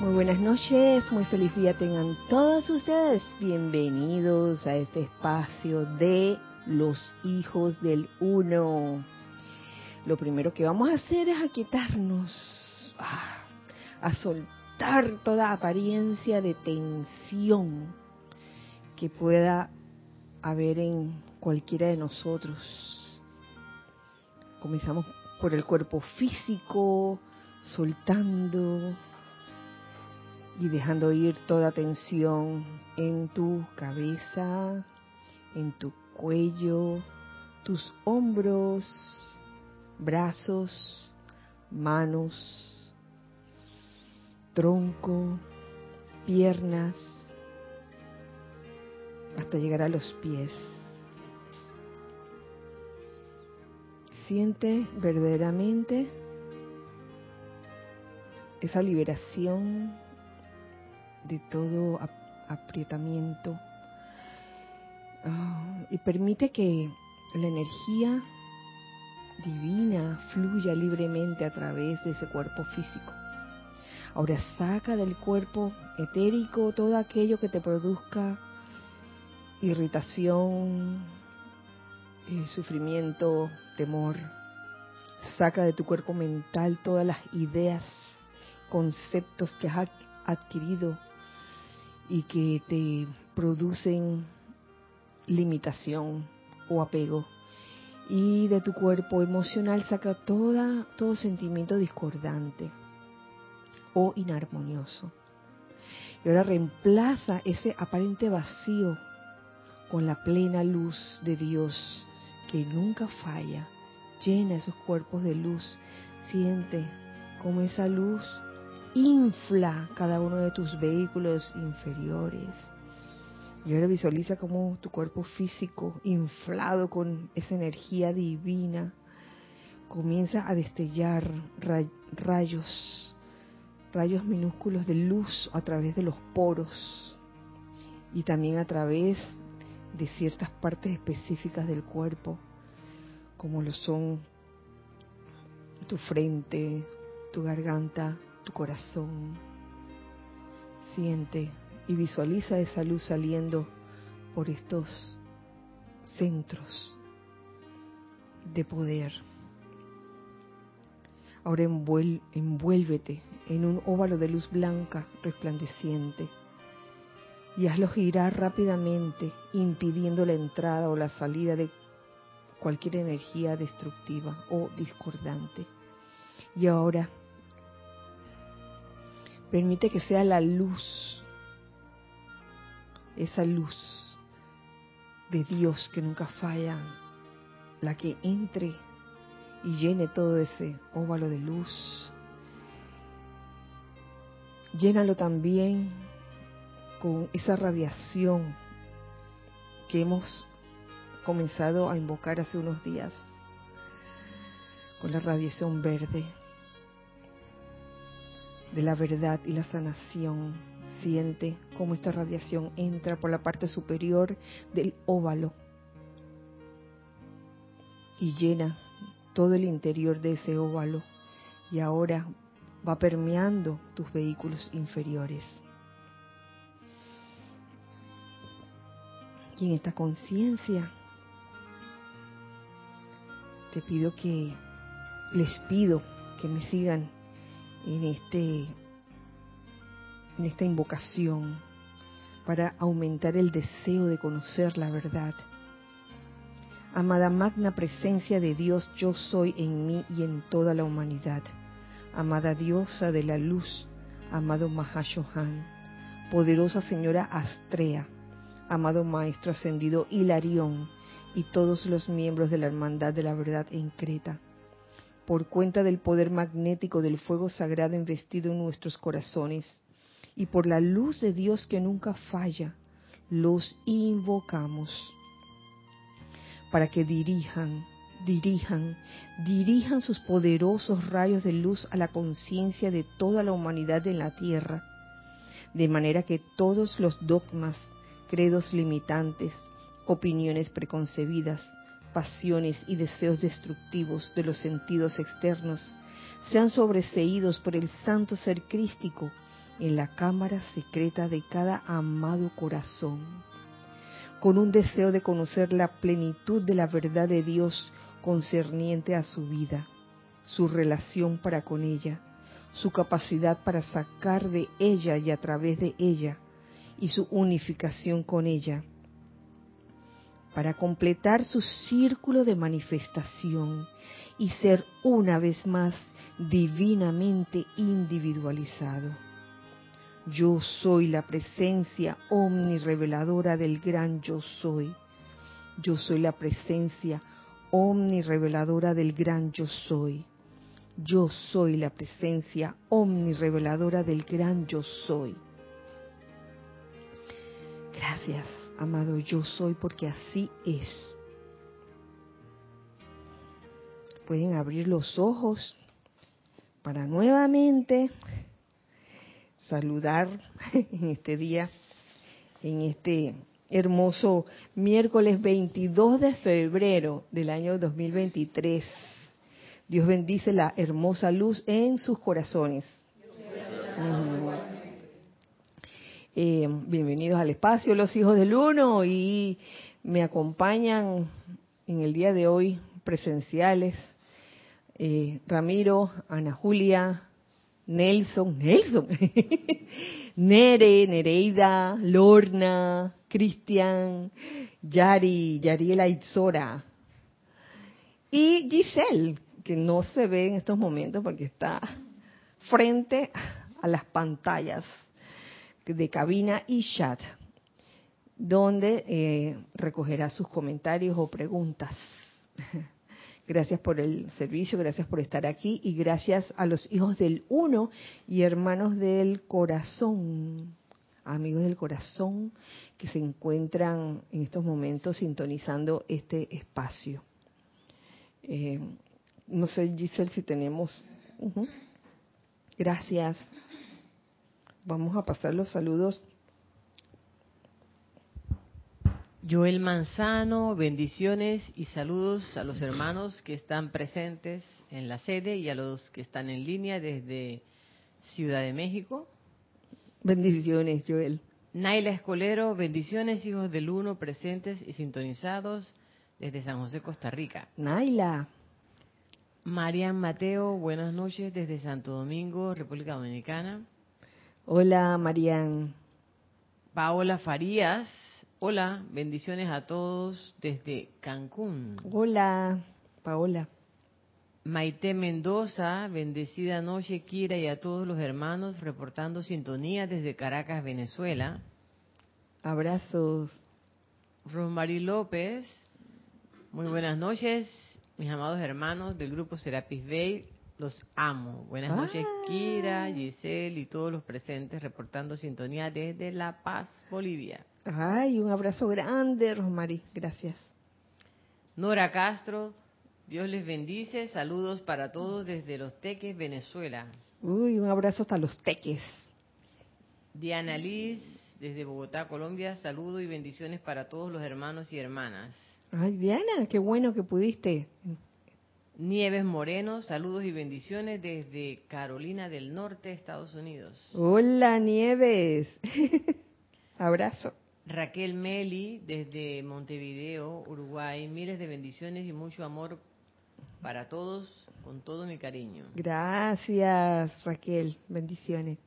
Muy buenas noches, muy feliz día tengan todos ustedes. Bienvenidos a este espacio de los hijos del uno. Lo primero que vamos a hacer es aquietarnos, ah, a soltar toda apariencia de tensión que pueda haber en cualquiera de nosotros. Comenzamos por el cuerpo físico, soltando y dejando ir toda tensión en tu cabeza, en tu cuello, tus hombros, brazos, manos, tronco, piernas, hasta llegar a los pies. Siente verdaderamente esa liberación de todo aprietamiento ah, y permite que la energía divina fluya libremente a través de ese cuerpo físico. Ahora saca del cuerpo etérico todo aquello que te produzca irritación, eh, sufrimiento, temor. Saca de tu cuerpo mental todas las ideas, conceptos que has adquirido y que te producen limitación o apego. Y de tu cuerpo emocional saca toda, todo sentimiento discordante o inarmonioso. Y ahora reemplaza ese aparente vacío con la plena luz de Dios que nunca falla. Llena esos cuerpos de luz. Siente como esa luz infla cada uno de tus vehículos inferiores. Y ahora visualiza como tu cuerpo físico, inflado con esa energía divina, comienza a destellar rayos, rayos minúsculos de luz a través de los poros y también a través de ciertas partes específicas del cuerpo, como lo son tu frente, tu garganta, tu corazón. Siente y visualiza esa luz saliendo por estos centros de poder. Ahora envuélvete en un óvalo de luz blanca resplandeciente y hazlo girar rápidamente, impidiendo la entrada o la salida de cualquier energía destructiva o discordante. Y ahora Permite que sea la luz, esa luz de Dios que nunca falla, la que entre y llene todo ese óvalo de luz. Llénalo también con esa radiación que hemos comenzado a invocar hace unos días, con la radiación verde de la verdad y la sanación. Siente cómo esta radiación entra por la parte superior del óvalo y llena todo el interior de ese óvalo y ahora va permeando tus vehículos inferiores. Y en esta conciencia te pido que les pido que me sigan en este en esta invocación para aumentar el deseo de conocer la verdad. Amada magna presencia de Dios, yo soy en mí y en toda la humanidad. Amada diosa de la luz, amado Mahashohan, poderosa señora Astrea, amado maestro ascendido Hilarión y todos los miembros de la Hermandad de la Verdad en Creta por cuenta del poder magnético del fuego sagrado investido en nuestros corazones y por la luz de Dios que nunca falla, los invocamos para que dirijan, dirijan, dirijan sus poderosos rayos de luz a la conciencia de toda la humanidad en la tierra, de manera que todos los dogmas, credos limitantes, opiniones preconcebidas, pasiones y deseos destructivos de los sentidos externos sean sobreseídos por el santo ser crístico en la cámara secreta de cada amado corazón, con un deseo de conocer la plenitud de la verdad de Dios concerniente a su vida, su relación para con ella, su capacidad para sacar de ella y a través de ella, y su unificación con ella, para completar su círculo de manifestación y ser una vez más divinamente individualizado. Yo soy la presencia omnireveladora del gran yo soy. Yo soy la presencia omnireveladora del gran yo soy. Yo soy la presencia omnireveladora del gran yo soy. Gracias, amado yo soy, porque así es. Pueden abrir los ojos para nuevamente saludar en este día, en este hermoso miércoles 22 de febrero del año 2023. Dios bendice la hermosa luz en sus corazones. Eh, bienvenidos al espacio, los hijos del uno, y me acompañan en el día de hoy presenciales eh, Ramiro, Ana Julia, Nelson, Nelson, Nere, Nereida, Lorna, Cristian, Yari, Yariela Itzora y Giselle, que no se ve en estos momentos porque está frente a las pantallas de cabina y chat, donde eh, recogerá sus comentarios o preguntas. Gracias por el servicio, gracias por estar aquí y gracias a los hijos del uno y hermanos del corazón, amigos del corazón que se encuentran en estos momentos sintonizando este espacio. Eh, no sé, Giselle, si tenemos... Gracias. Vamos a pasar los saludos Joel Manzano, bendiciones y saludos a los hermanos que están presentes en la sede y a los que están en línea desde Ciudad de México. Bendiciones, Joel. Naila Escolero, bendiciones, hijos del Uno, presentes y sintonizados desde San José, Costa Rica. Naila. Marian Mateo, buenas noches desde Santo Domingo, República Dominicana. Hola, Marian. Paola Farías, Hola, bendiciones a todos desde Cancún. Hola, Paola. Maite Mendoza, bendecida noche, Kira, y a todos los hermanos reportando sintonía desde Caracas, Venezuela. Abrazos. Rosmarie López, muy buenas noches, mis amados hermanos del grupo Serapis Bay, los amo. Buenas noches, ah. Kira, Giselle y todos los presentes reportando sintonía desde La Paz, Bolivia. Ay, un abrazo grande, Rosmarie. Gracias. Nora Castro, Dios les bendice. Saludos para todos desde Los Teques, Venezuela. Uy, un abrazo hasta Los Teques. Diana Liz, desde Bogotá, Colombia. Saludos y bendiciones para todos los hermanos y hermanas. Ay, Diana, qué bueno que pudiste. Nieves Moreno, saludos y bendiciones desde Carolina del Norte, Estados Unidos. Hola, Nieves. Abrazo. Raquel Meli, desde Montevideo, Uruguay. Miles de bendiciones y mucho amor para todos, con todo mi cariño. Gracias, Raquel. Bendiciones.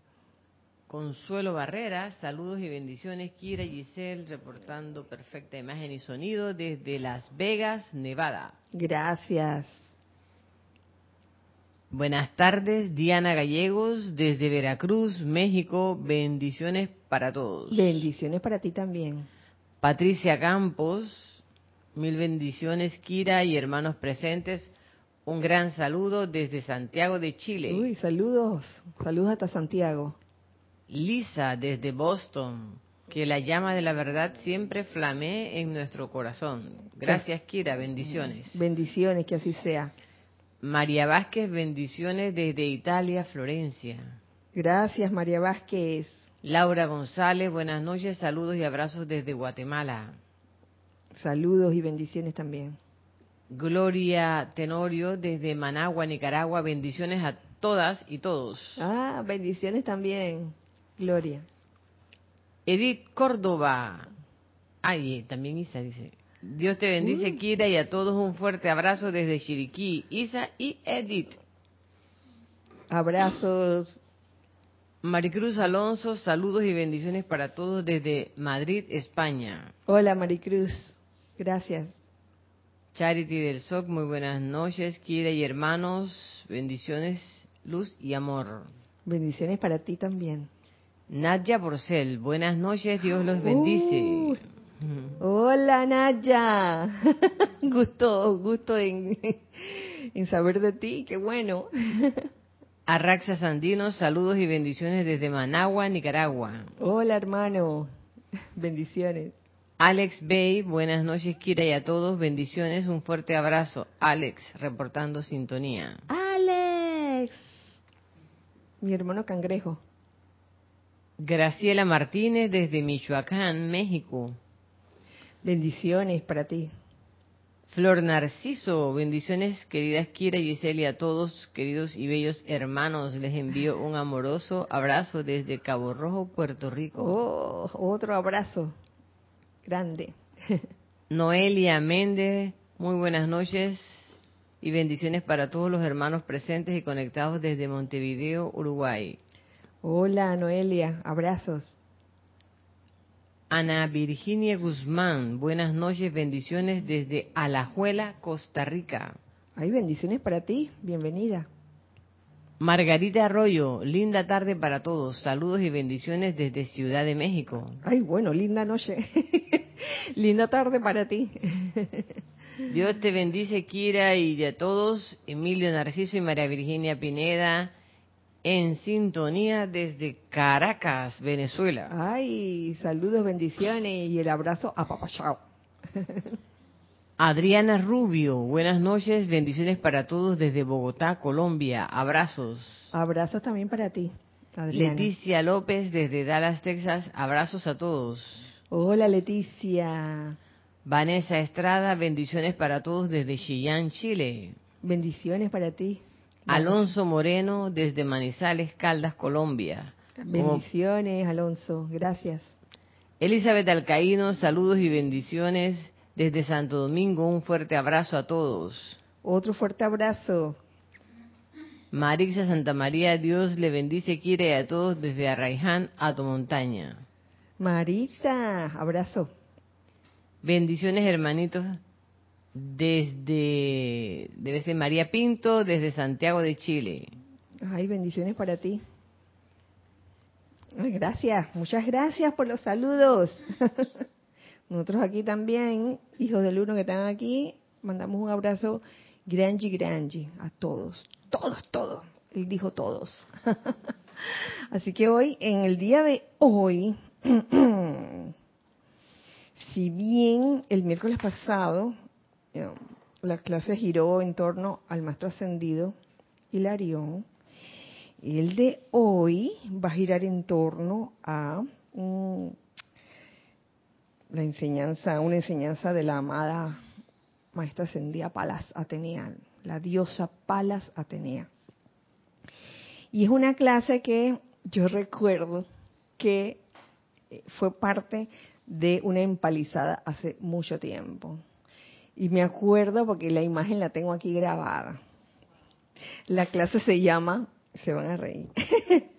Consuelo Barreras, saludos y bendiciones. Kira Giselle, reportando perfecta imagen y sonido desde Las Vegas, Nevada. Gracias. Buenas tardes, Diana Gallegos, desde Veracruz, México. Bendiciones para todos. Bendiciones para ti también. Patricia Campos, mil bendiciones, Kira y hermanos presentes. Un gran saludo desde Santiago de Chile. Uy, saludos, saludos hasta Santiago. Lisa, desde Boston. Que la llama de la verdad siempre flamee en nuestro corazón. Gracias, Kira, bendiciones. Bendiciones, que así sea. María Vázquez, bendiciones desde Italia, Florencia. Gracias, María Vázquez. Laura González, buenas noches, saludos y abrazos desde Guatemala. Saludos y bendiciones también. Gloria Tenorio, desde Managua, Nicaragua, bendiciones a todas y todos. Ah, bendiciones también. Gloria. Edith Córdoba. Ay, también Isa dice. Dios te bendice, Kira, y a todos un fuerte abrazo desde Chiriquí. Isa y Edith. Abrazos. Maricruz Alonso, saludos y bendiciones para todos desde Madrid, España. Hola Maricruz, gracias. Charity del SOC, muy buenas noches, Kira y hermanos, bendiciones, luz y amor. Bendiciones para ti también. Nadia Porcel, buenas noches, Dios los bendice. Uh, hola Nadia, gusto, gusto en, en saber de ti, qué bueno. Arraxa Sandino, saludos y bendiciones desde Managua, Nicaragua. Hola hermano, bendiciones. Alex Bay, buenas noches Kira y a todos, bendiciones, un fuerte abrazo. Alex, reportando sintonía. Alex, mi hermano cangrejo. Graciela Martínez desde Michoacán, México. Bendiciones para ti. Flor Narciso, bendiciones queridas Kira y Giselle a todos, queridos y bellos hermanos. Les envío un amoroso abrazo desde Cabo Rojo, Puerto Rico. Oh, otro abrazo grande. Noelia Méndez, muy buenas noches y bendiciones para todos los hermanos presentes y conectados desde Montevideo, Uruguay. Hola Noelia, abrazos. Ana Virginia Guzmán, buenas noches, bendiciones desde Alajuela, Costa Rica. Hay bendiciones para ti, bienvenida. Margarita Arroyo, linda tarde para todos, saludos y bendiciones desde Ciudad de México. Ay, bueno, linda noche, linda tarde para ti. Dios te bendice, Kira, y de todos, Emilio Narciso y María Virginia Pineda, en sintonía desde Caracas, Venezuela. Ay, saludos, bendiciones y el abrazo a Papá Chao. Adriana Rubio, buenas noches, bendiciones para todos desde Bogotá, Colombia. Abrazos. Abrazos también para ti. Adriana. Leticia López desde Dallas, Texas. Abrazos a todos. Hola Leticia. Vanessa Estrada, bendiciones para todos desde Chillán, Chile. Bendiciones para ti. Alonso Moreno desde Manizales, Caldas, Colombia. Bendiciones, Alonso. Gracias. Elizabeth Alcaíno, saludos y bendiciones desde Santo Domingo. Un fuerte abrazo a todos. Otro fuerte abrazo. Marisa Santa María, Dios le bendice, quiere a todos desde Arraiján a tu montaña. Marisa, abrazo. Bendiciones, hermanitos, desde, debe ser María Pinto, desde Santiago de Chile. Ay, bendiciones para ti. Gracias, muchas gracias por los saludos. Nosotros aquí también, hijos del uno que están aquí, mandamos un abrazo granji granji a todos, todos, todos. Él dijo todos. Así que hoy, en el día de hoy, si bien el miércoles pasado la clase giró en torno al maestro ascendido Hilarión, el de hoy va a girar en torno a la enseñanza, una enseñanza de la amada maestra ascendida Palas Atenea, la diosa Palas Atenea. Y es una clase que yo recuerdo que fue parte de una empalizada hace mucho tiempo. Y me acuerdo porque la imagen la tengo aquí grabada. La clase se llama, se van a reír.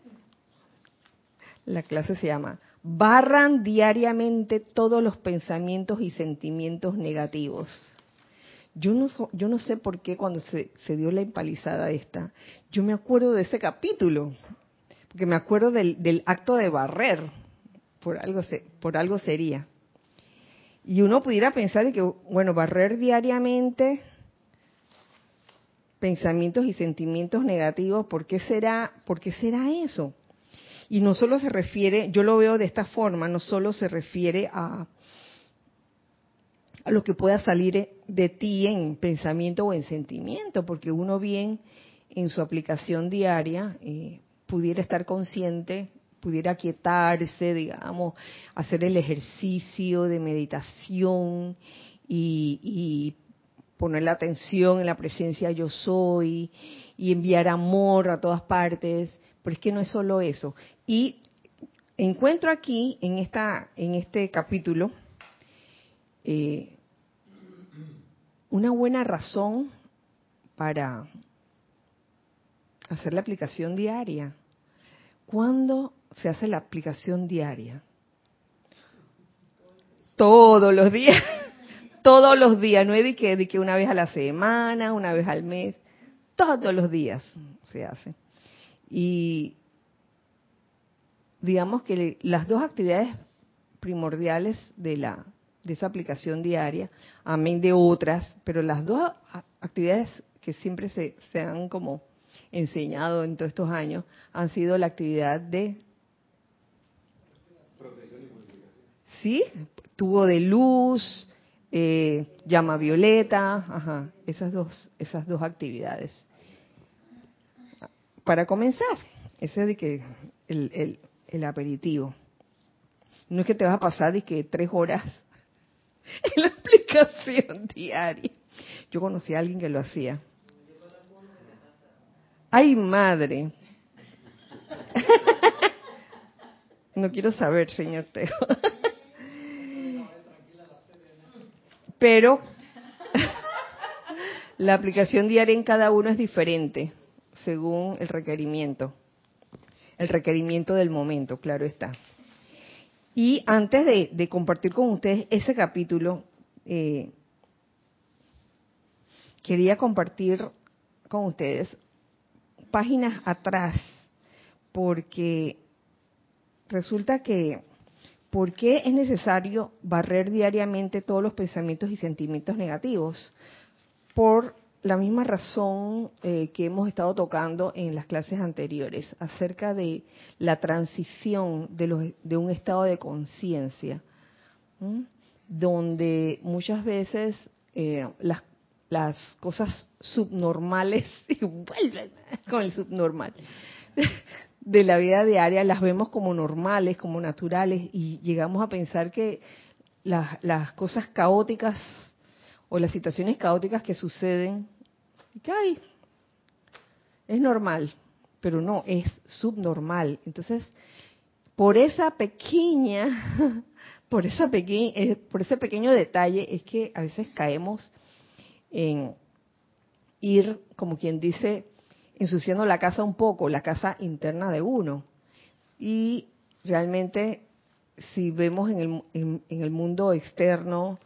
la clase se llama Barran diariamente todos los pensamientos y sentimientos negativos. Yo no, yo no sé por qué cuando se, dio la empalizada esta, yo me acuerdo de ese capítulo, porque me acuerdo del, del acto de barrer, por algo, se, por algo sería. Y uno pudiera pensar que, bueno, barrer diariamente pensamientos y sentimientos negativos, ¿por qué será, por qué será eso? Y no solo se refiere, yo lo veo de esta forma, no solo se refiere a, a lo que pueda salir de ti en pensamiento o en sentimiento, porque uno bien en su aplicación diaria eh, pudiera estar consciente, pudiera quietarse, digamos, hacer el ejercicio de meditación y, poner la atención en la presencia yo soy y enviar amor a todas partes, pero es que no es solo eso. Y encuentro aquí en esta en este capítulo eh, una buena razón para hacer la aplicación diaria. ¿Cuándo se hace la aplicación diaria? Todos los días. Todos los días. No es de que, de que una vez a la semana, una vez al mes. Todos los días se hace. Y digamos que las dos actividades primordiales de la de esa aplicación diaria, amén de otras, pero las dos actividades que siempre se, se han como enseñado en todos estos años han sido la actividad de sí tubo de luz eh, llama violeta ajá, esas dos esas dos actividades para comenzar ese es de que el, el, el aperitivo no es que te vas a pasar de que tres horas en la aplicación diaria yo conocí a alguien que lo hacía ¡Ay, madre! No quiero saber, señor Teo. Pero la aplicación diaria en cada uno es diferente, según el requerimiento. El requerimiento del momento, claro está. Y antes de, compartir con ustedes ese capítulo, eh, quería compartir con ustedes páginas atrás, porque resulta que, ¿por qué es necesario barrer diariamente todos los pensamientos y sentimientos negativos? Por la misma razón eh, que hemos estado tocando en las clases anteriores, acerca de la transición de, un estado de conciencia, donde muchas veces eh, las las cosas subnormales con el subnormal de la vida diaria, las vemos como normales, como naturales y llegamos a pensar que las, las cosas caóticas o las situaciones caóticas que suceden, que hay, es normal, pero no, es subnormal. Entonces, por esa pequeña, por esa pequeña, eh, por ese pequeño detalle es que a veces caemos en ir, como quien dice, ensuciando la casa un poco, la casa interna de uno. Y realmente, si vemos en el, en, el mundo externo,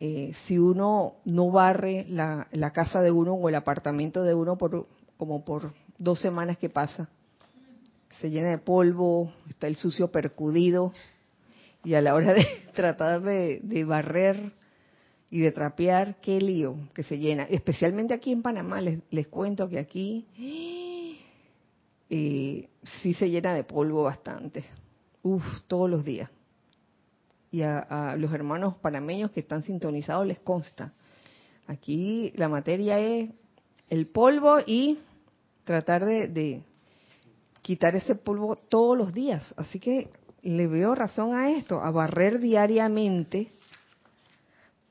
eh, si uno no barre la, casa de uno o el apartamento de uno por como por dos semanas que pasa, se llena de polvo, está el sucio percudido, y a la hora de tratar de barrer y de trapear, qué lío que se llena. Especialmente aquí en Panamá, les, les cuento que aquí eh, sí se llena de polvo bastante. Uf, todos los días. Y a, los hermanos panameños que están sintonizados les consta. Aquí la materia es el polvo y tratar de, de quitar ese polvo todos los días. Así que le veo razón a esto, a barrer diariamente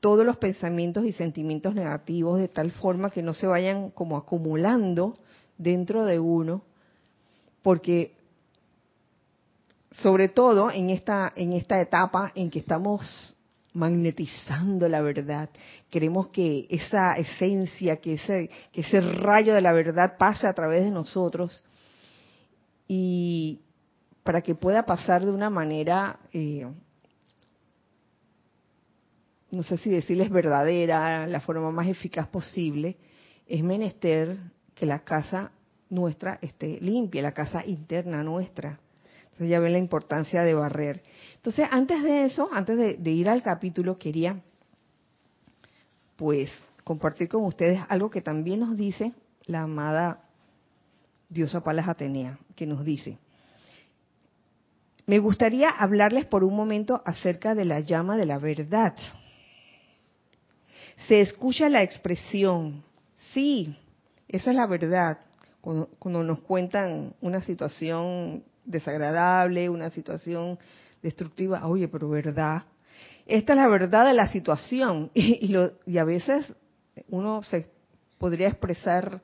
todos los pensamientos y sentimientos negativos de tal forma que no se vayan como acumulando dentro de uno, porque sobre todo en esta en esta etapa en que estamos magnetizando la verdad, queremos que esa esencia, que ese que ese rayo de la verdad pase a través de nosotros y para que pueda pasar de una manera eh, no sé si decirles verdadera, la forma más eficaz posible, es menester que la casa nuestra esté limpia, la casa interna nuestra. Entonces ya ven la importancia de barrer. Entonces, antes de eso, antes de, ir al capítulo, quería pues compartir con ustedes algo que también nos dice la amada diosa Palas Atenea, que nos dice, me gustaría hablarles por un momento acerca de la llama de la verdad se escucha la expresión, sí, esa es la verdad, cuando, nos cuentan una situación desagradable, una situación destructiva, oye, pero verdad, esta es la verdad de la situación. Y, y a veces uno se podría expresar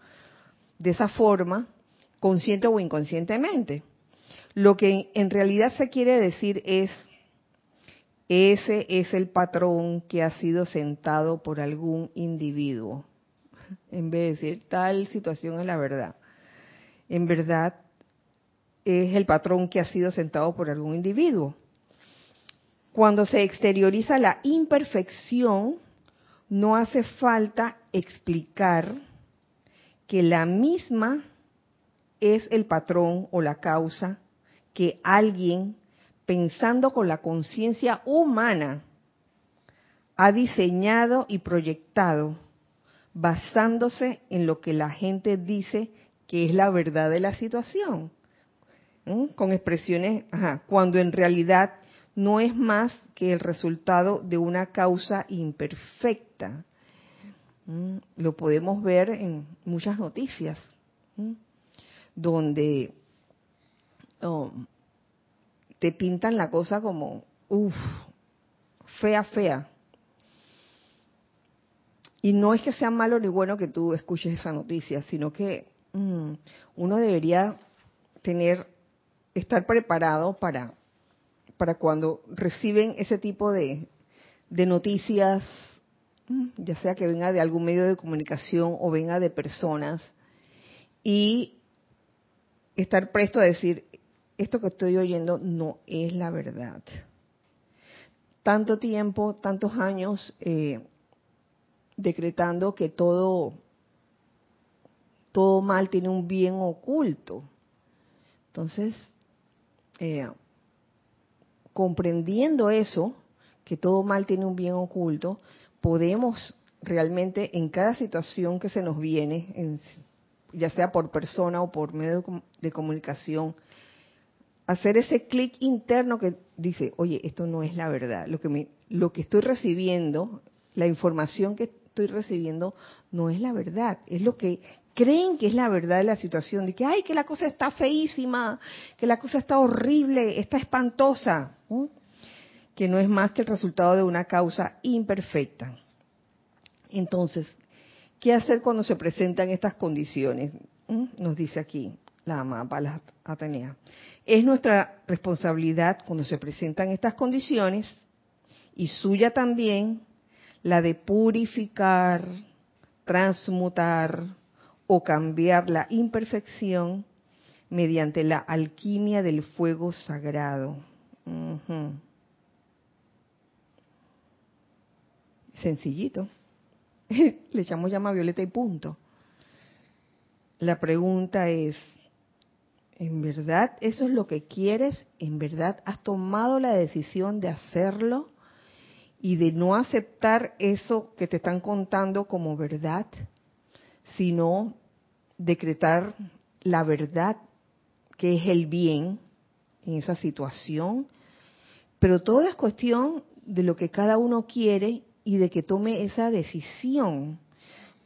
de esa forma, consciente o inconscientemente. Lo que en realidad se quiere decir es, ese es el patrón que ha sido sentado por algún individuo. En vez de decir tal situación es la verdad. En verdad es el patrón que ha sido sentado por algún individuo. Cuando se exterioriza la imperfección, no hace falta explicar que la misma es el patrón o la causa que alguien, pensando con la conciencia humana, ha diseñado y proyectado basándose en lo que la gente dice que es la verdad de la situación, con expresiones, cuando en realidad no es más que el resultado de una causa imperfecta. Lo podemos ver en muchas noticias, donde oh, te pintan la cosa como, uff, fea, fea. Y no es que sea malo ni bueno que tú escuches esa noticia, sino que mm, uno debería tener, estar preparado para, para cuando reciben ese tipo de, noticias, mm, ya sea que venga de algún medio de comunicación o venga de personas, y estar presto a decir, esto que estoy oyendo no es la verdad. Tanto tiempo, tantos años eh, decretando que todo, todo mal tiene un bien oculto. Entonces, eh, comprendiendo eso, que todo mal tiene un bien oculto, podemos realmente en cada situación que se nos viene, en, ya sea por persona o por medio de comunicación, hacer ese clic interno que dice, oye, esto no es la verdad. Lo que, me, lo que estoy recibiendo, la información que estoy recibiendo, no es la verdad. Es lo que creen que es la verdad de la situación. De que, ay, que la cosa está feísima, que la cosa está horrible, está espantosa. Que no es más que el resultado de una causa imperfecta. Entonces, ¿Qué hacer cuando se presentan estas condiciones? ¿Mm? Nos dice aquí la amada Atenea. Es nuestra responsabilidad cuando se presentan estas condiciones y suya también la de purificar, transmutar o cambiar la imperfección mediante la alquimia del fuego sagrado. Sencillito. le echamos llama violeta y punto. La pregunta es, ¿en verdad eso es lo que quieres? ¿En verdad has tomado la decisión de hacerlo y de no aceptar eso que te están contando como verdad, sino decretar la verdad que es el bien en esa situación? Pero todo es cuestión de lo que cada uno quiere y de que tome esa decisión.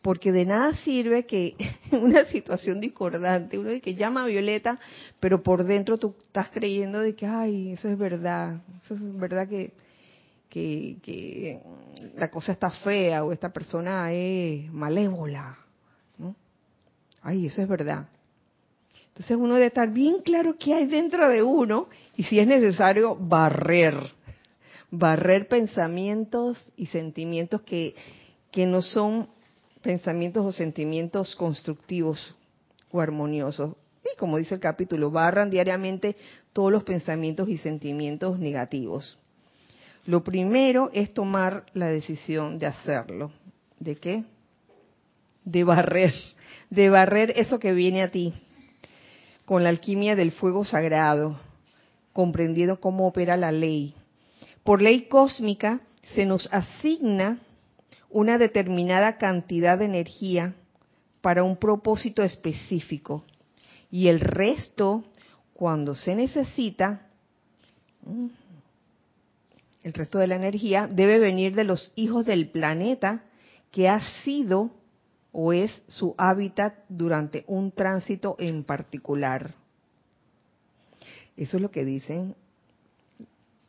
Porque de nada sirve que una situación discordante, uno de que llama a Violeta, pero por dentro tú estás creyendo de que, ay, eso es verdad, eso es verdad que, que, que la cosa está fea o esta persona es malévola. ¿no? Ay, eso es verdad. Entonces uno debe estar bien claro qué hay dentro de uno y si es necesario barrer barrer pensamientos y sentimientos que, que no son pensamientos o sentimientos constructivos o armoniosos. Y como dice el capítulo, barran diariamente todos los pensamientos y sentimientos negativos. Lo primero es tomar la decisión de hacerlo. ¿De qué? De barrer, de barrer eso que viene a ti, con la alquimia del fuego sagrado, comprendiendo cómo opera la ley, por ley cósmica se nos asigna una determinada cantidad de energía para un propósito específico y el resto, cuando se necesita, mm, el resto de la energía debe venir de los hijos del planeta que ha sido o es su hábitat durante un tránsito en particular. Eso es lo que dicen,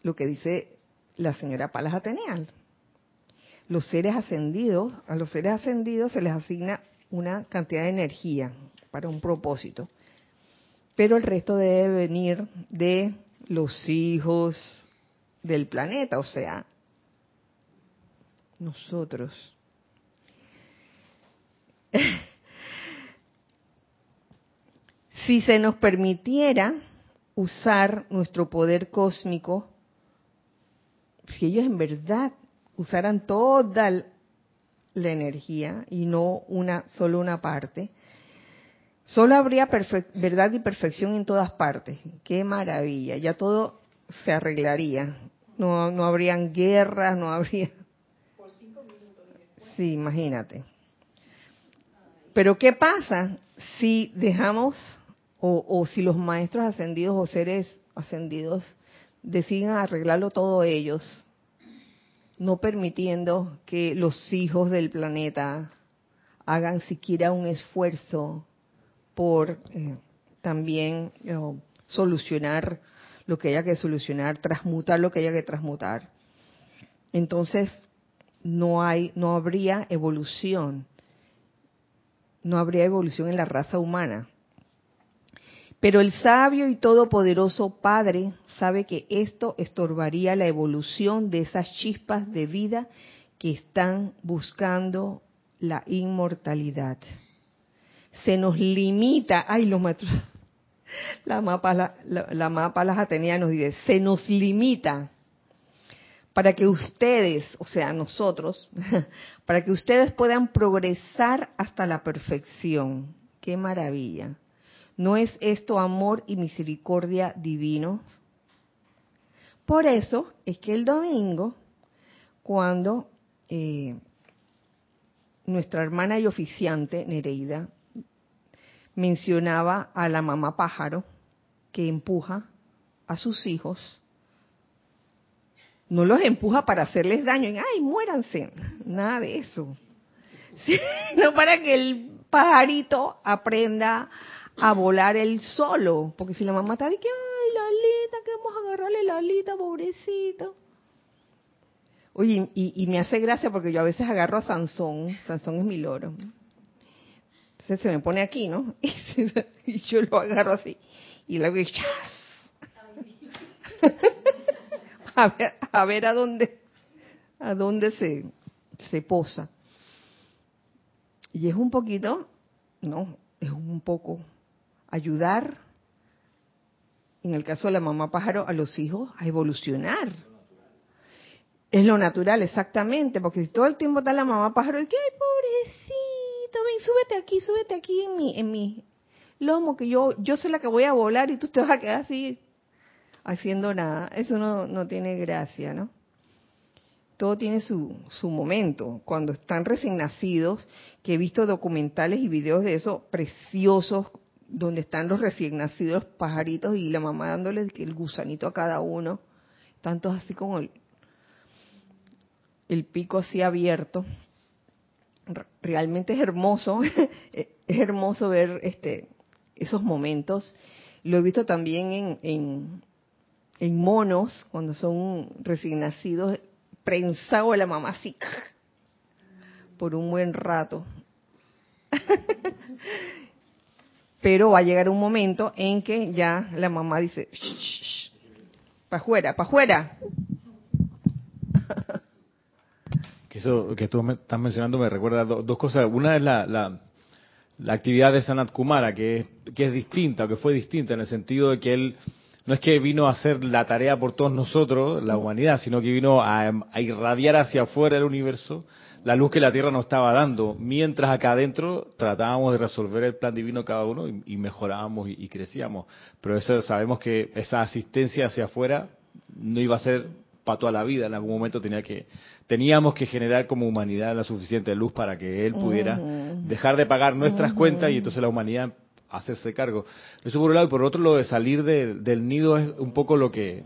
lo que dice la señora Palas Ateneal. Los seres ascendidos, a los seres ascendidos se les asigna una cantidad de energía para un propósito. pero el resto debe venir de los hijos del planeta, o sea, nosotros. si se nos permitiera usar nuestro poder cósmico, si ellos en verdad usaran toda la energía y no una solo una parte, solo habría verdad y perfección en todas partes. Qué maravilla, ya todo se arreglaría. No, no habrían guerras, no habría... Por cinco minutos. Sí, imagínate. Pero ¿qué pasa si dejamos o, si los maestros ascendidos o seres ascendidos deciden arreglarlo todo ellos, no permitiendo que los hijos del planeta hagan siquiera un esfuerzo por eh, también eh, solucionar lo que haya que solucionar, transmutar lo que haya que transmutar. Entonces, no hay, no habría evolución. No habría evolución en la raza humana. Pero el sabio y todopoderoso Padre sabe que esto estorbaría la evolución de esas chispas de vida que están buscando la inmortalidad. Se nos limita, ay, los maestros, la mapa, la, la, mapa las Atenea nos dice, se nos limita para que ustedes, o sea, nosotros, para que ustedes puedan progresar hasta la perfección. Qué maravilla. ¿No es esto amor y misericordia divino? Por eso es que el domingo, cuando eh, nuestra hermana y oficiante Nereida mencionaba a la mamá pájaro que empuja a sus hijos, no los empuja para hacerles daño, ay, muéranse, nada de eso, no para que el pajarito aprenda a volar él solo. Porque si la mamá está de que, ay, la alita, que vamos a agarrarle la alita, pobrecito. Oye, y, me hace gracia porque yo a veces agarro a Sansón, Sansón es mi loro. Entonces se me pone aquí, ¿no? Y, yo lo agarro así. Y luego, ¡chas! a, ver, a ver a dónde, a dónde se, se posa. Y es un poquito, no, es un poco ayudar, en el caso de la mamá pájaro, a los hijos a evolucionar. Es lo natural, exactamente, porque si todo el tiempo está la mamá pájaro, y que, ay, pobrecito, ven, súbete aquí, súbete aquí en mi, en mi lomo, que yo, yo soy la que voy a volar y tú te vas a quedar así haciendo nada. Eso no, no tiene gracia, ¿no? Todo tiene su, su momento. Cuando están recién nacidos, que he visto documentales y videos de eso preciosos, donde están los recién nacidos pajaritos y la mamá dándole el gusanito a cada uno, tantos así como el, el pico así abierto. Realmente es hermoso, es hermoso ver este esos momentos. Lo he visto también en, en, monos, cuando son recién nacidos, prensado de la mamá así, por un buen rato. pero va a llegar un momento en que ya la mamá dice, para afuera, para afuera. Que eso que tú me estás mencionando me recuerda dos cosas. Una es la, la, actividad de Sanat Kumara, que, que es distinta, que fue distinta en el sentido de que él no es que vino a hacer la tarea por todos nosotros, la humanidad, sino que vino a, a irradiar hacia afuera el universo la luz que la Tierra nos estaba dando, mientras acá adentro tratábamos de resolver el plan divino cada uno y, mejorábamos y, crecíamos. Pero eso, sabemos que esa asistencia hacia afuera no iba a ser para toda la vida, en algún momento tenía que, teníamos que generar como humanidad la suficiente luz para que Él pudiera dejar de pagar nuestras cuentas y entonces la humanidad hacerse cargo. Eso por un lado, y por otro lo de salir del nido es un poco lo que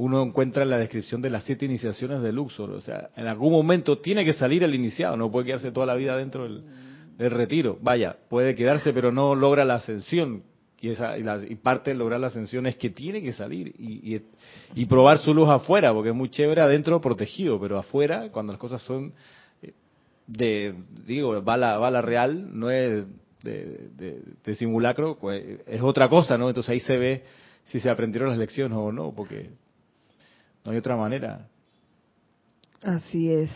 uno encuentra la descripción de las siete iniciaciones de Luxor. O sea, en algún momento tiene que salir el iniciado, no puede quedarse toda la vida dentro del, retiro. Vaya, puede quedarse, pero no logra la ascensión. Y, esa, y, parte de lograr la ascensión es que tiene que salir y, y, probar su luz afuera, porque es muy chévere adentro protegido, pero afuera, cuando las cosas son eh, de, digo, bala, bala real, no es de, simulacro, pues es otra cosa, ¿no? Entonces ahí se ve si se aprendieron las lecciones o no, porque no hay otra manera. Así es.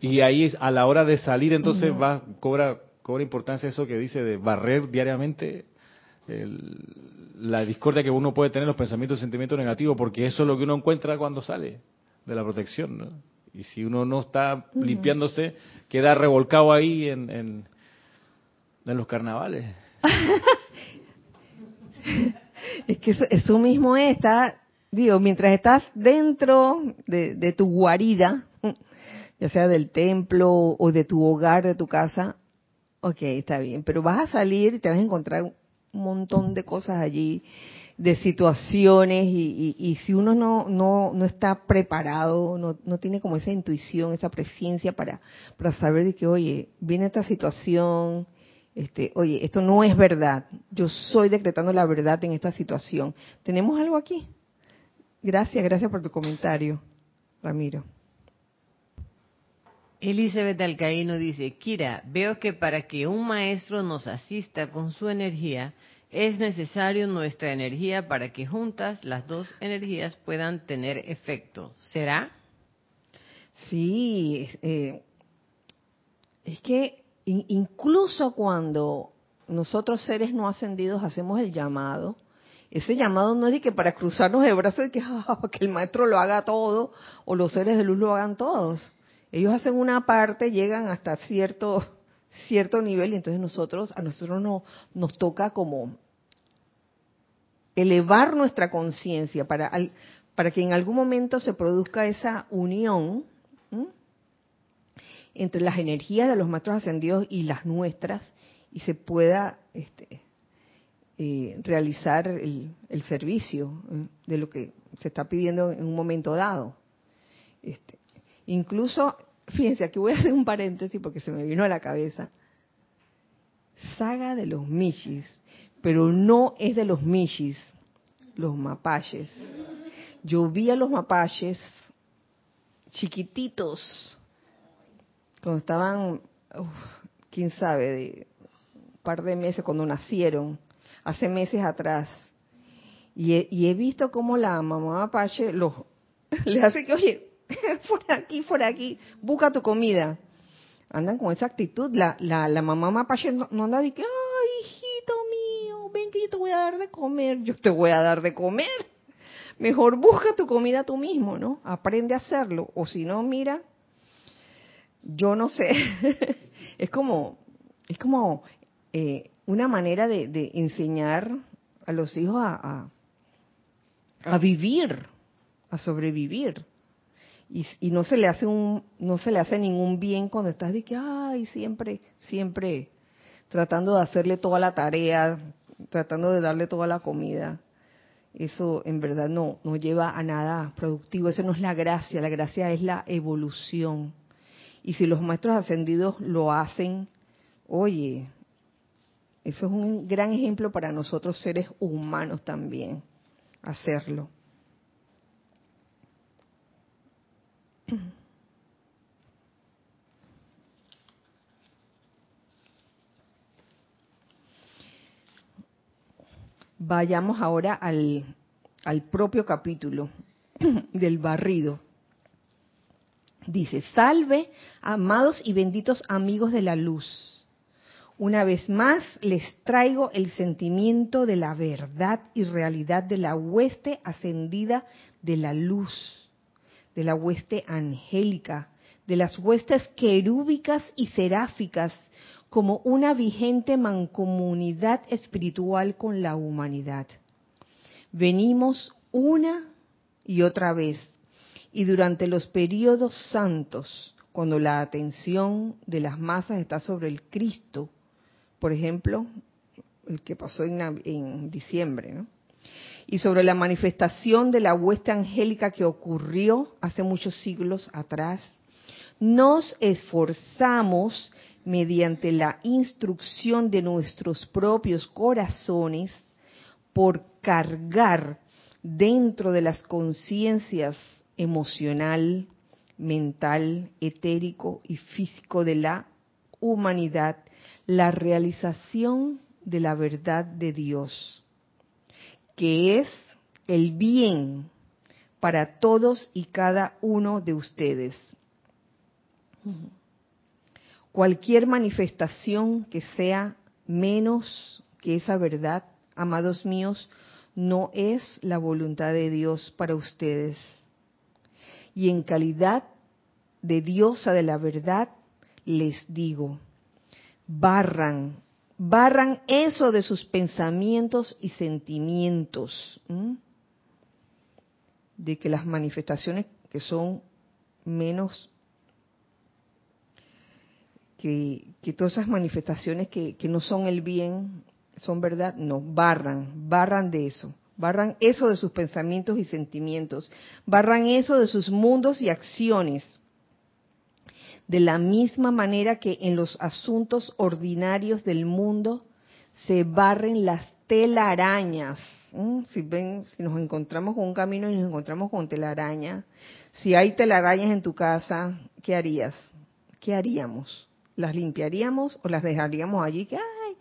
Y ahí a la hora de salir entonces va cobra cobra importancia eso que dice de barrer diariamente la discordia que uno puede tener, los pensamientos y sentimientos negativos, porque eso es lo que uno encuentra cuando sale de la protección, ¿no? Y si uno no está limpiándose, queda revolcado ahí en, en, los carnavales. es que eso, mismo es, está, digo, mientras estás dentro de, tu guarida, ya sea del templo o de tu hogar, de tu casa, ok, está bien, pero vas a salir y te vas a encontrar un montón de cosas allí de situaciones y, si uno no, no, no está preparado, no, no tiene como esa intuición, esa presencia para, para saber de que, oye, viene esta situación, este, oye, esto no es verdad, yo soy decretando la verdad en esta situación. ¿Tenemos algo aquí? Gracias, gracias por tu comentario, Ramiro. Elizabeth Alcaíno dice, Kira, veo que para que un maestro nos asista con su energía, es necesario nuestra energía para que juntas las dos energías puedan tener efecto. ¿Será? Sí, eh, es que incluso cuando nosotros seres no ascendidos hacemos el llamado, ese llamado no es de que para cruzarnos el brazo de que, ah, que el maestro lo haga todo o los seres de luz lo hagan todos. Ellos hacen una parte, llegan hasta cierto cierto nivel y entonces nosotros a nosotros no, nos toca como elevar nuestra conciencia para, para que en algún momento se produzca esa unión entre las energías de los maestros ascendidos y las nuestras y se pueda este, eh, realizar el, servicio de lo que se está pidiendo en un momento dado. Este, incluso, fíjense, aquí voy a hacer un paréntesis porque se me vino a la cabeza. Saga de los Michis pero no es de los Mishis, los mapaches. Yo vi a los mapaches chiquititos, cuando estaban, quién sabe, de un par de meses, cuando nacieron, hace meses atrás. Y he, visto cómo la mamá mapache los, le hace que, oye, por aquí, por aquí, busca tu comida. Andan con esa actitud. La, la, mamá mapache no, no anda de que, ven que yo te voy a dar de comer, yo te voy a dar de comer. Mejor busca tu comida tú mismo, ¿no? Aprende a hacerlo. O si no, mira, yo no sé. es como, es como eh, una manera de, enseñar a los hijos a, a, vivir, a sobrevivir. Y, y, no se le hace un no se le hace ningún bien cuando estás de que ay siempre siempre tratando de hacerle toda la tarea tratando de darle toda la comida, eso en verdad no, no lleva a nada productivo. Eso no es la gracia, la gracia es la evolución. Y si los maestros ascendidos lo hacen, oye, eso es un gran ejemplo para nosotros seres humanos también, hacerlo. Vayamos ahora al, al propio capítulo del barrido. Dice, salve, amados y benditos amigos de la luz. Una vez más les traigo el sentimiento de la verdad y realidad de la hueste ascendida de la luz, de la hueste angélica, de las huestes querúbicas y seráficas como una vigente mancomunidad espiritual con la humanidad. Venimos una y otra vez, y durante los periodos santos, cuando la atención de las masas está sobre el Cristo, por ejemplo, el que pasó en, diciembre, y sobre la manifestación de la hueste angélica que ocurrió hace muchos siglos atrás, nos esforzamos mediante la instrucción de nuestros propios corazones por cargar dentro de las conciencias emocional, mental, etérico y físico de la humanidad la realización de la verdad de Dios, que es el bien para todos y cada uno de ustedes. Cualquier manifestación que sea menos que esa verdad, amados míos, no es la voluntad de Dios para ustedes. Y en calidad de diosa de la verdad, les digo, barran, barran eso de sus pensamientos y sentimientos, de que las manifestaciones que son menos que, todas esas manifestaciones que, que, no son el bien son verdad, no, barran, barran de eso, barran eso de sus pensamientos y sentimientos, barran eso de sus mundos y acciones, de la misma manera que en los asuntos ordinarios del mundo se barren las telarañas. Si ven, si nos encontramos con un camino y nos encontramos con telarañas, si hay telarañas en tu casa, ¿qué harías? ¿Qué haríamos? ¿Las limpiaríamos o las dejaríamos allí? Que, ay,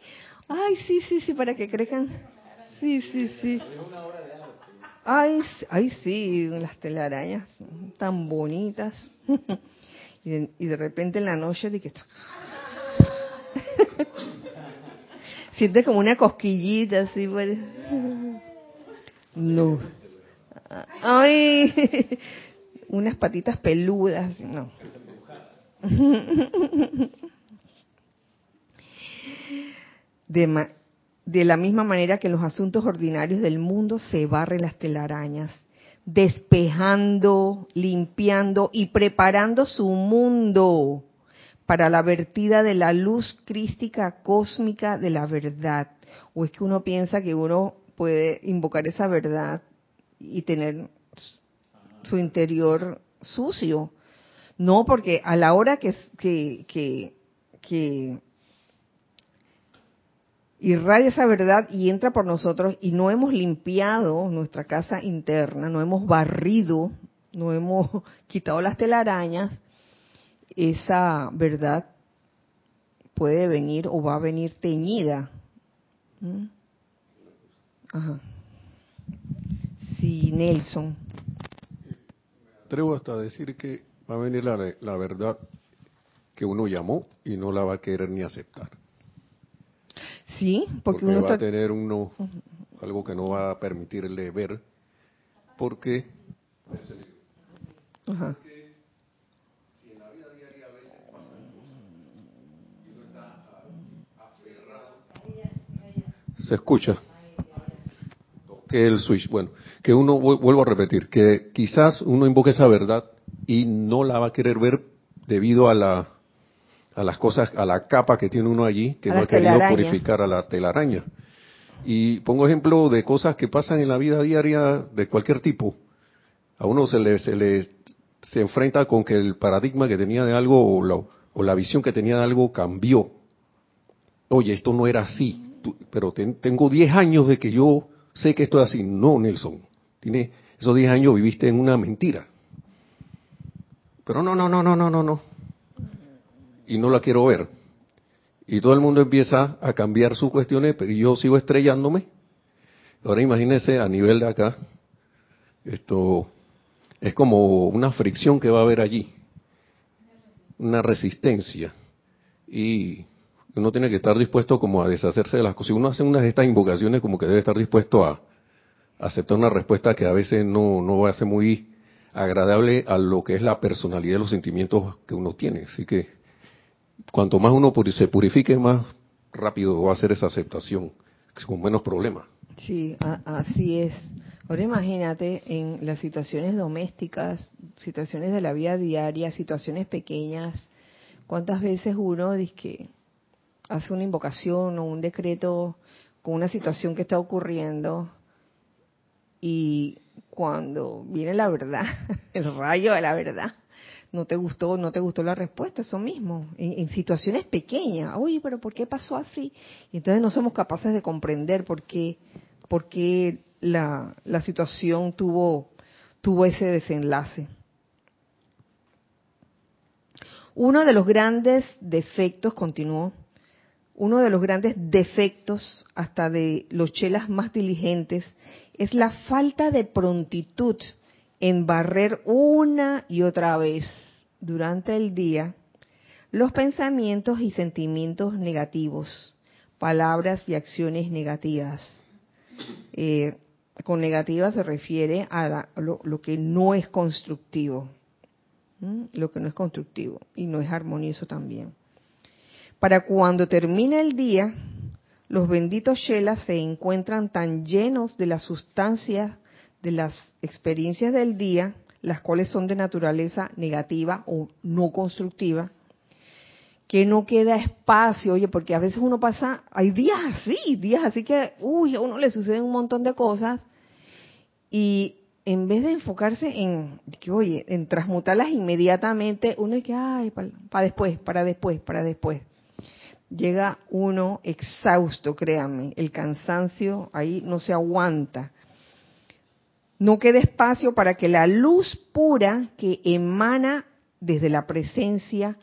ay, sí, sí, sí, para que crezcan. Sí, sí, sí. Ay, ay, sí, las telarañas tan bonitas. Y de, repente en la noche de que sientes como una cosquillita así pues. no. Ay unas patitas peludas no. De, de la misma manera que en los asuntos ordinarios del mundo se barren las telarañas despejando, limpiando y preparando su mundo para la vertida de la luz crística cósmica de la verdad. O es que uno piensa que uno puede invocar esa verdad y tener su interior sucio. No, porque a la hora que, que, que, que irradia esa verdad y entra por nosotros y no hemos limpiado nuestra casa interna, no hemos barrido, no hemos quitado las telarañas, esa verdad puede venir o va a venir teñida. ¿Mm? Ajá. Sí, Nelson. Atrevo hasta decir que va a venir la, la verdad que uno llamó y no la va a querer ni aceptar. Sí, porque, uno va a tener uno algo que no va a permitirle ver, porque Ajá. si en la vida diaria a veces pasan cosas y uno está aferrado, se escucha que el switch, bueno, que uno vuelvo a repetir, que quizás uno invoque esa verdad y no la va a querer ver debido a la a las cosas, a la capa que tiene uno allí, que no ha querido purificar a la telaraña. Y pongo ejemplo de cosas que pasan en la vida diaria de cualquier tipo. A uno se le, se le se enfrenta con que el paradigma que tenía de algo o la, visión que tenía de algo cambió. Oye, esto no era así, pero tengo 10 años de que yo sé que esto es así. No, Nelson, tiene esos 10 años viviste en una mentira. Pero no, no, no, no, no, no, no y no la quiero ver. Y todo el mundo empieza a cambiar sus cuestiones, pero yo sigo estrellándome. Ahora imagínense a nivel de acá, esto es como una fricción que va a haber allí, una resistencia. Y uno tiene que estar dispuesto como a deshacerse de las cosas. Si uno hace una de estas invocaciones, como que debe estar dispuesto a, aceptar una respuesta que a veces no, no va a ser muy agradable a lo que es la personalidad de los sentimientos que uno tiene. Así que cuanto más uno se purifique, más rápido va a ser esa aceptación, con menos problemas. Sí, así es. Ahora imagínate en las situaciones domésticas, situaciones de la vida diaria, situaciones pequeñas, cuántas veces uno dice que hace una invocación o un decreto con una situación que está ocurriendo y cuando viene la verdad, el rayo de la verdad, no te gustó, no te gustó la respuesta, eso mismo, en, situaciones pequeñas, oye, pero ¿por qué pasó así? Y entonces no somos capaces de comprender por qué, por qué la, la situación tuvo, tuvo ese desenlace. Uno de los grandes defectos, continuó, uno de los grandes defectos hasta de los chelas más diligentes es la falta de prontitud en barrer una y otra vez durante el día los pensamientos y sentimientos negativos, palabras y acciones negativas. Eh, con negativa se refiere a lo, que no es constructivo, lo que no es constructivo y no es armonioso también. Para cuando termine el día, los benditos Shelas se encuentran tan llenos de la sustancia de las experiencias del día, las cuales son de naturaleza negativa o no constructiva, que no queda espacio, oye, porque a veces uno pasa, hay días así, días así que, uy, a uno le suceden un montón de cosas y en vez de enfocarse en, que, oye, en transmutarlas inmediatamente, uno es que, ay, para después, para después, para después. Llega uno exhausto, créanme, el cansancio ahí no se aguanta. No queda espacio para que la luz pura que emana desde la presencia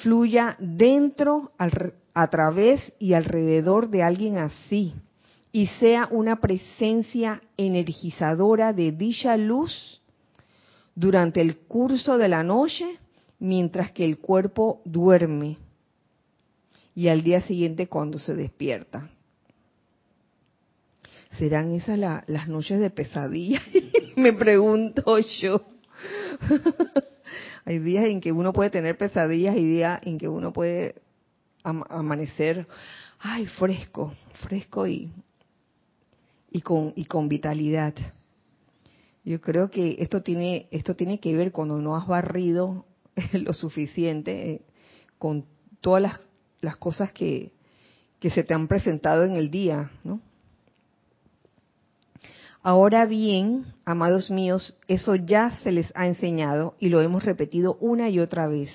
fluya dentro, a través y alrededor de alguien así y sea una presencia energizadora de dicha luz durante el curso de la noche mientras que el cuerpo duerme y al día siguiente cuando se despierta. ¿Serán esas las noches de pesadilla? Me pregunto yo. Hay días en que uno puede tener pesadillas y días en que uno puede amanecer, ay, fresco, fresco y, y, con, y con vitalidad. Yo creo que esto tiene, esto tiene que ver cuando no has barrido lo suficiente eh, con todas las, las cosas que, que se te han presentado en el día, ¿no? Ahora bien, amados míos, eso ya se les ha enseñado y lo hemos repetido una y otra vez.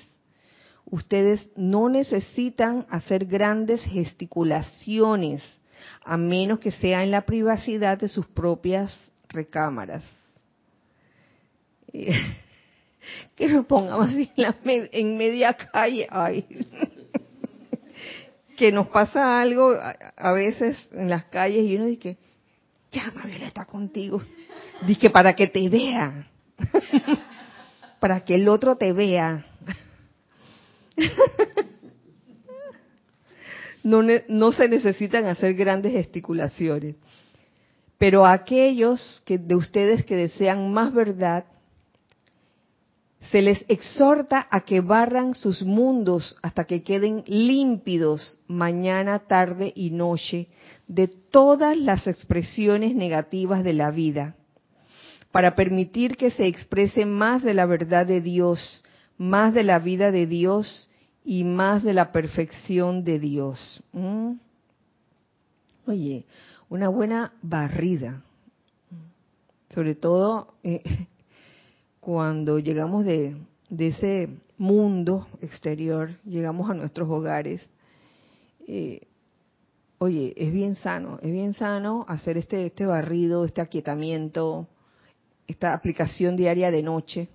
Ustedes no necesitan hacer grandes gesticulaciones, a menos que sea en la privacidad de sus propias recámaras. que lo pongamos así en, media calle. Ay. que nos pasa algo a, veces en las calles y uno dice, llama está contigo. Dice para que te vea, para que el otro te vea. no, no se necesitan hacer grandes gesticulaciones. Pero aquellos que, de ustedes que desean más verdad, se les exhorta a que barran sus mundos hasta que queden límpidos mañana, tarde y noche de todas las expresiones negativas de la vida, para permitir que se exprese más de la verdad de Dios, más de la vida de Dios y más de la perfección de Dios. ¿Mm? Oye, una buena barrida, sobre todo eh, cuando llegamos de, ese mundo exterior, llegamos a nuestros hogares. Eh, oye, es bien sano, es bien sano hacer este, este barrido, este aquietamiento, esta aplicación diaria de noche.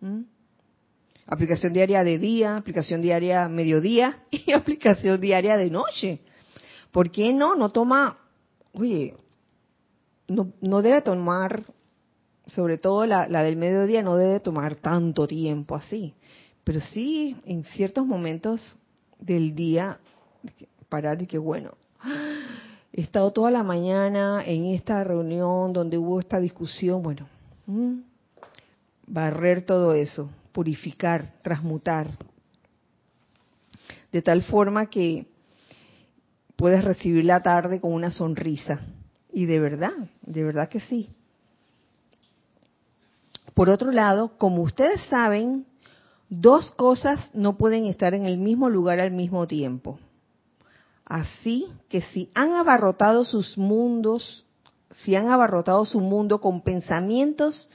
¿Mm? Aplicación diaria de día, aplicación diaria mediodía y aplicación diaria de noche. ¿Por qué no? No toma, oye, no, no debe tomar, sobre todo la, la del mediodía, no debe tomar tanto tiempo así. Pero sí, en ciertos momentos del día, parar y que bueno, he estado toda la mañana en esta reunión donde hubo esta discusión, bueno, barrer todo eso, purificar, transmutar, de tal forma que puedes recibir la tarde con una sonrisa. Y de verdad, de verdad que sí. Por otro lado, como ustedes saben, dos cosas no pueden estar en el mismo lugar al mismo tiempo. Así que si han abarrotado sus mundos, si han abarrotado su mundo con pensamientos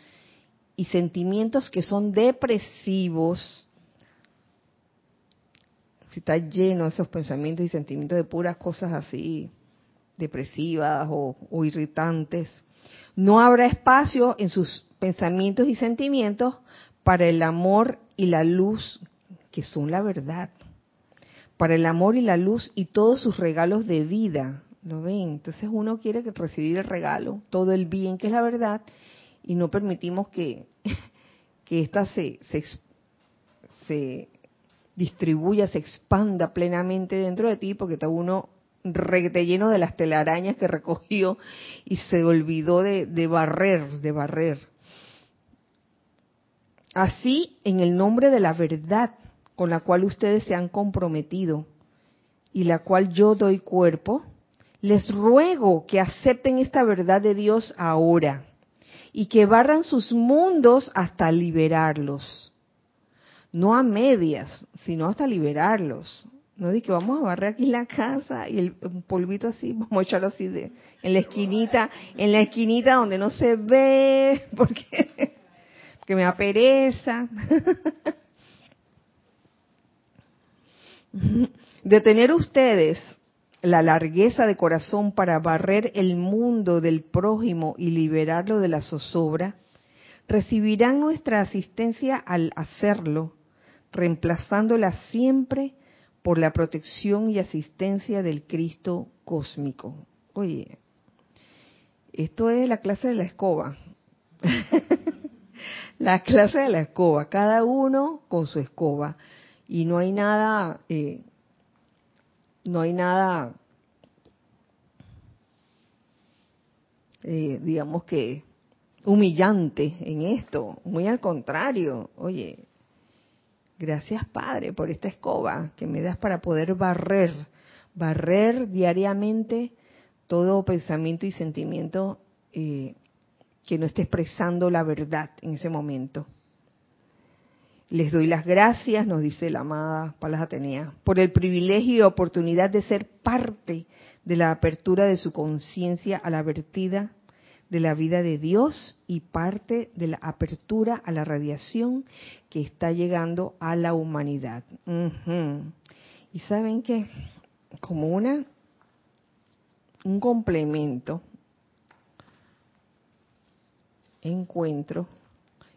y sentimientos que son depresivos, si está lleno de esos pensamientos y sentimientos de puras cosas así, depresivas o, o irritantes, no habrá espacio en sus pensamientos y sentimientos para el amor y la luz que son la verdad, para el amor y la luz y todos sus regalos de vida. ¿Lo ven? Entonces uno quiere recibir el regalo, todo el bien que es la verdad, y no permitimos que, que ésta se, se, se distribuya, se expanda plenamente dentro de ti, porque está uno lleno de las telarañas que recogió y se olvidó de, de barrer, de barrer. Así, en el nombre de la verdad con la cual ustedes se han comprometido y la cual yo doy cuerpo, les ruego que acepten esta verdad de Dios ahora y que barran sus mundos hasta liberarlos. No a medias, sino hasta liberarlos. No di que vamos a barrer aquí la casa y el polvito así, vamos a echarlo así de, en la esquinita, en la esquinita donde no se ve, porque, porque me da pereza. De tener ustedes la largueza de corazón para barrer el mundo del prójimo y liberarlo de la zozobra, recibirán nuestra asistencia al hacerlo, reemplazándola siempre por la protección y asistencia del Cristo cósmico. Oye, esto es la clase de la escoba. la clase de la escoba, cada uno con su escoba. Y no hay nada, eh, no hay nada, eh, digamos que humillante en esto. Muy al contrario, oye, Gracias, Padre, por esta escoba que me das para poder barrer, barrer diariamente todo pensamiento y sentimiento eh, que no esté expresando la verdad en ese momento. Les doy las gracias, nos dice la amada Palas Atenea, por el privilegio y oportunidad de ser parte de la apertura de su conciencia a la vertida de la vida de Dios y parte de la apertura a la radiación que está llegando a la humanidad. Y saben que como una un complemento encuentro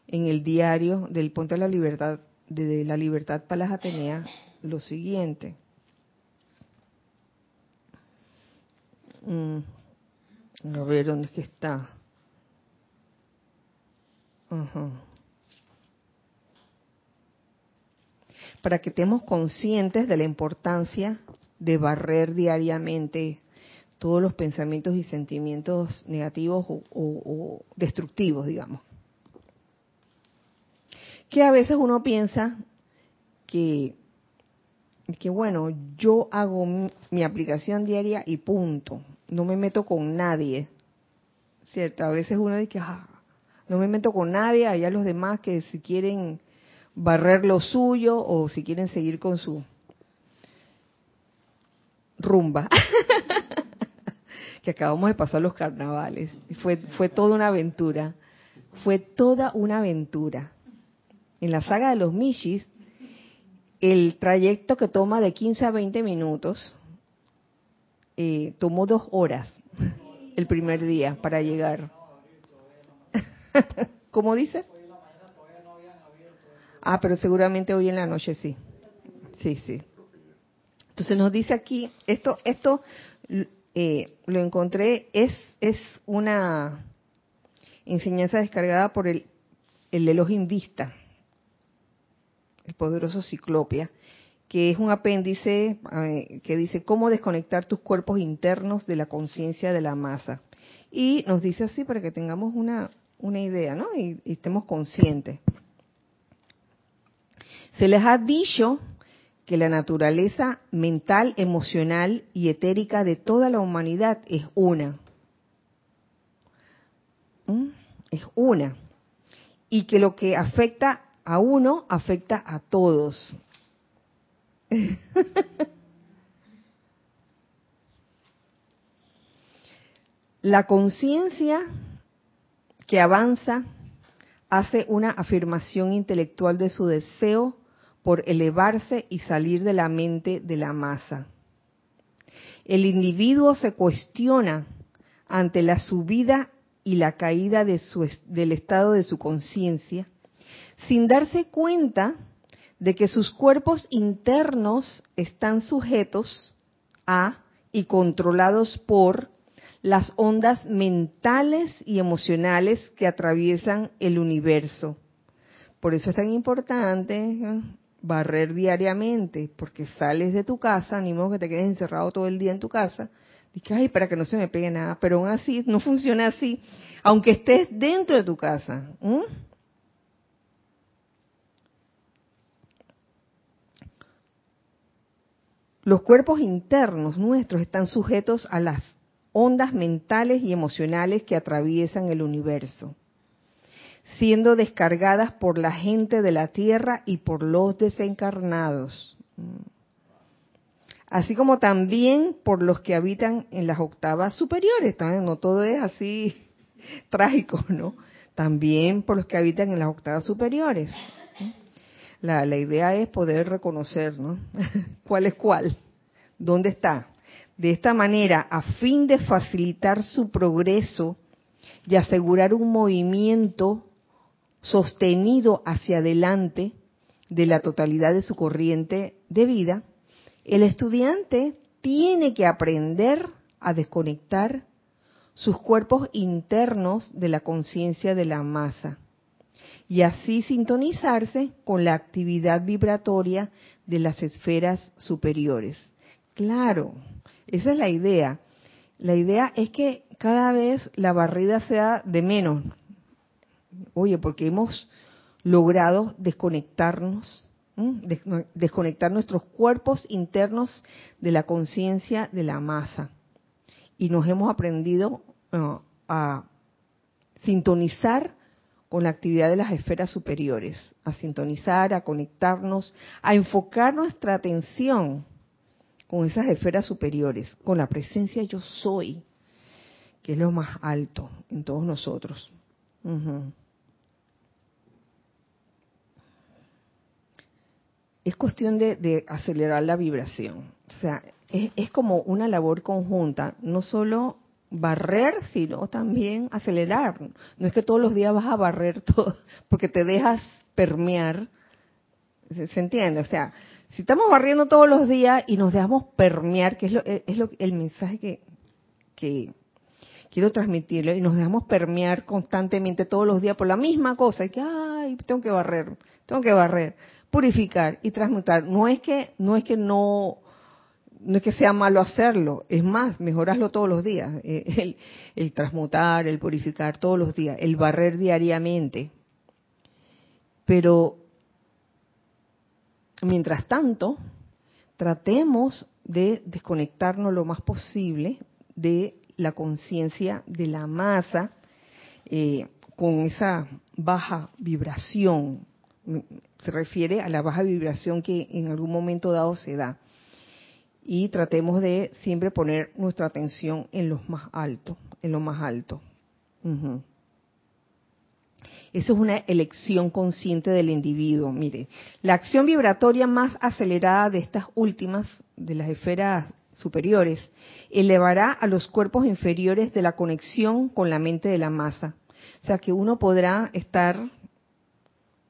en el diario del Ponte de la Libertad de la Libertad para las Atenea lo siguiente. Mm. A ver, ¿dónde es que está? Para que estemos conscientes de la importancia de barrer diariamente todos los pensamientos y sentimientos negativos o, destructivos, digamos. Que a veces uno piensa que, que, bueno, yo hago mi aplicación diaria y punto no me meto con nadie. ¿Cierto? A veces uno dice, ah, no me meto con nadie, allá los demás que si quieren barrer lo suyo o si quieren seguir con su rumba. que acabamos de pasar los carnavales. Fue, fue toda una aventura. Fue toda una aventura. En la saga de los Mishis, el trayecto que toma de 15 a 20 minutos, eh, tomó dos horas el primer día para llegar. ¿Cómo dices? Ah, pero seguramente hoy en la noche sí. Sí, sí. Entonces nos dice aquí, esto, esto eh, lo encontré, es, es una enseñanza descargada por el, el Elohim Vista, el poderoso Ciclopia, que es un apéndice eh, que dice cómo desconectar tus cuerpos internos de la conciencia de la masa. Y nos dice así para que tengamos una, una idea, ¿no? Y, y, estemos conscientes. Se les ha dicho que la naturaleza mental, emocional y etérica de toda la humanidad es una. ¿Mm? Es una. Y que lo que afecta a uno afecta a todos. La conciencia que avanza hace una afirmación intelectual de su deseo por elevarse y salir de la mente de la masa. El individuo se cuestiona ante la subida y la caída del estado de su conciencia, sin darse cuenta de que sus cuerpos internos están sujetos a y controlados por las ondas mentales y emocionales que atraviesan el universo. Por eso es tan importante. Barrer diariamente, porque sales de tu casa, ni modo que te quedes encerrado todo el día en tu casa, que ay, para que no se me pegue nada, pero aún así no funciona así, aunque estés dentro de tu casa. Los cuerpos internos nuestros están sujetos a las ondas mentales y emocionales que atraviesan el universo, siendo descargadas por la gente de la Tierra y por los desencarnados, así como también por los que habitan en las octavas superiores. No todo es así trágico, ¿no? También por los que habitan en las octavas superiores. La, la idea es poder reconocer, ¿no? ¿Cuál es cuál? ¿Dónde está? De esta manera, a fin de facilitar su progreso y asegurar un movimiento sostenido hacia adelante de la totalidad de su corriente de vida, el estudiante tiene que aprender a desconectar sus cuerpos internos de la conciencia de la masa y así sintonizarse con la actividad vibratoria de las esferas superiores. Claro, esa es la idea. La idea es que cada vez la barrida sea de menos. Oye, porque hemos logrado desconectarnos, desconectar nuestros cuerpos internos de la conciencia de la masa. Y nos hemos aprendido a sintonizar con la actividad de las esferas superiores, a sintonizar, a conectarnos, a enfocar nuestra atención con esas esferas superiores, con la presencia yo soy, que es lo más alto en todos nosotros. Es cuestión de, acelerar la vibración. O sea, es, como una labor conjunta, no solo barrer, sino también acelerar. No es que todos los días vas a barrer todo, porque te dejas permear. ¿Se entiende? O sea, si estamos barriendo todos los días y nos dejamos permear, que es, lo, es lo, el mensaje que, quiero transmitirle, y nos dejamos permear constantemente todos los días por la misma cosa, y que, ay, tengo que barrer, tengo que barrer, purificar y transmutar. No es que no, es que no, no es que sea malo hacerlo, es más, mejorarlo todos los días, el, el transmutar, el purificar todos los días, el barrer diariamente. Pero Mientras tanto, tratemos de desconectarnos lo más posible de la conciencia de la masa eh, con esa baja vibración. Se refiere a la baja vibración que en algún momento dado se da. Y tratemos de siempre poner nuestra atención en lo más alto, en lo más alto. Eso es una elección consciente del individuo. Mire, la acción vibratoria más acelerada de estas últimas, de las esferas superiores, elevará a los cuerpos inferiores de la conexión con la mente de la masa. O sea que uno podrá estar,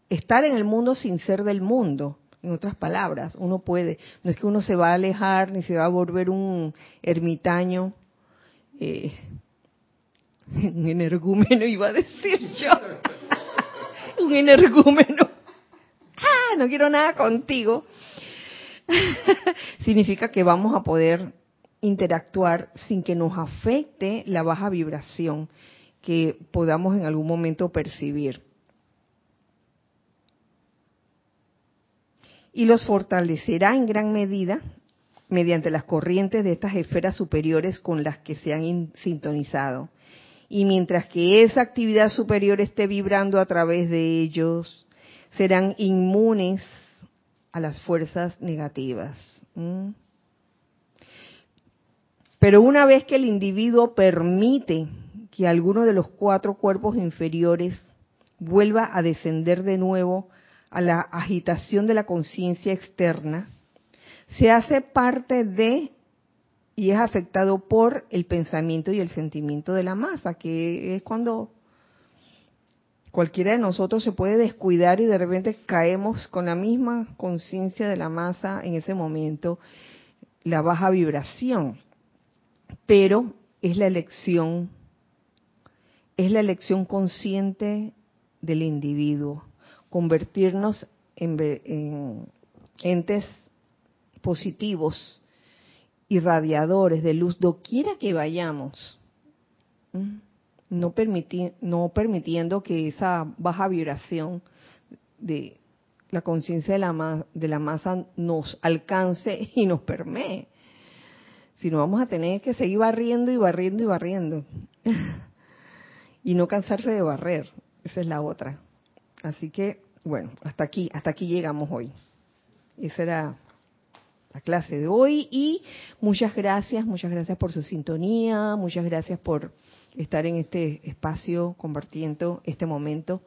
estar en el mundo sin ser del mundo. En otras palabras, uno puede. No es que uno se va a alejar ni se va a volver un ermitaño. Eh, un energúmeno iba a decir yo un energúmeno. ¡Ah! No quiero nada contigo. Significa que vamos a poder interactuar sin que nos afecte la baja vibración que podamos en algún momento percibir. Y los fortalecerá en gran medida mediante las corrientes de estas esferas superiores con las que se han sintonizado y mientras que esa actividad superior esté vibrando a través de ellos, serán inmunes a las fuerzas negativas. Pero una vez que el individuo permite que alguno de los cuatro cuerpos inferiores vuelva a descender de nuevo a la agitación de la conciencia externa, se hace parte de y es afectado por el pensamiento y el sentimiento de la masa, que es cuando cualquiera de nosotros se puede descuidar y de repente caemos con la misma conciencia de la masa en ese momento, la baja vibración. Pero es la elección, es la elección consciente del individuo, convertirnos en, entes positivos, irradiadores de luz, doquiera que vayamos no, no permitiendo que esa baja vibración de la conciencia de, la de la masa nos alcance y nos permee. Si no, vamos a tener que seguir barriendo y barriendo y barriendo. y no cansarse de barrer. Esa es la otra. Así que, bueno, hasta aquí, hasta aquí llegamos hoy. Esa era la clase de hoy y muchas gracias, muchas gracias por su sintonía, muchas gracias por estar en este espacio compartiendo este momento.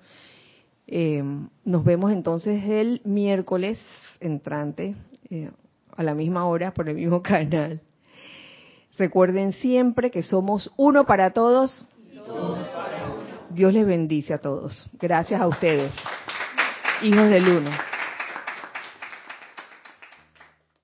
Eh, nos vemos entonces el miércoles entrante eh, a la misma hora por el mismo canal. Recuerden siempre que somos uno para todos. Dios les bendice a todos. Gracias a ustedes, hijos del uno.